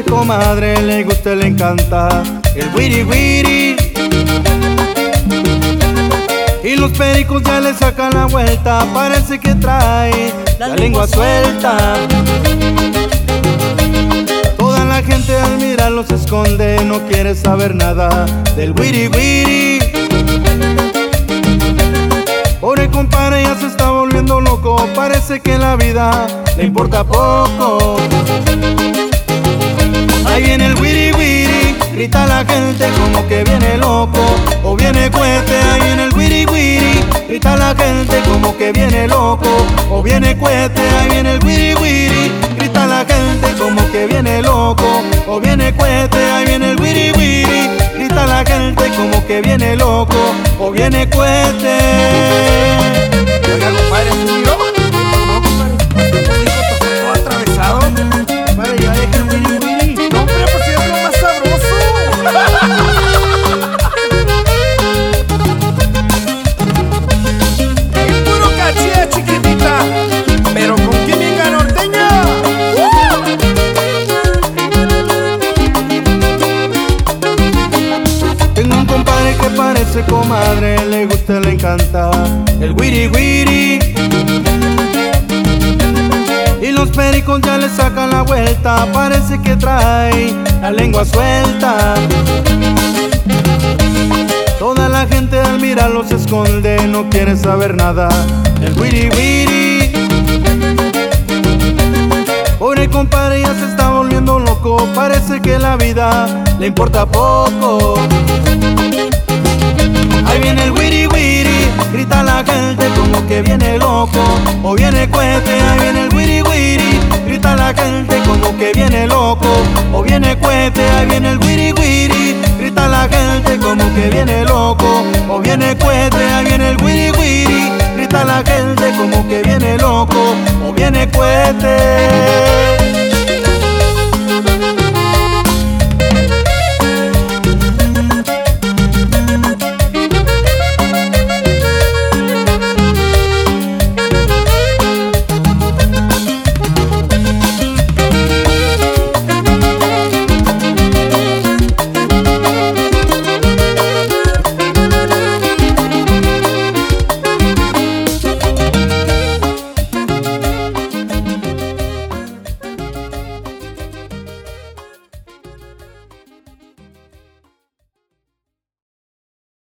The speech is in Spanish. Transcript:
comadre le gusta, le encanta el wiri wiri. Y los pericos ya le sacan la vuelta, parece que trae la, lengua suelta. Toda la gente al mirarlo se esconde, no quiere saber nada del wiri wiri. Pobre compadre ya se está volviendo loco, parece que la vida le importa poco. Grita la gente como que viene loco o viene cuete. Ahí viene el wiri wiri, grita la gente como que viene loco o viene cuete. Ahí viene el wiri wiri, grita la gente como que viene loco o viene cuete. Ahí viene el wiri wiri, grita la gente como que viene loco o viene cuete. Comadre, le gusta, le encanta el wiri wiri. Y los pericos ya le sacan la vuelta, parece que trae la lengua suelta. Toda la gente al mirarlo se esconde, no quiere saber nada del wiri wiri. Pobre compadre ya se está volviendo loco, parece que la vida le importa poco. Loco o viene cuete. Ahí viene el wiri wiri, grita la gente como que viene loco o viene cuete. Ahí viene el wiri wiri, grita la gente como que viene loco o viene cuete. Ahí viene el wiri wiri, grita la gente como que viene loco o viene cuete.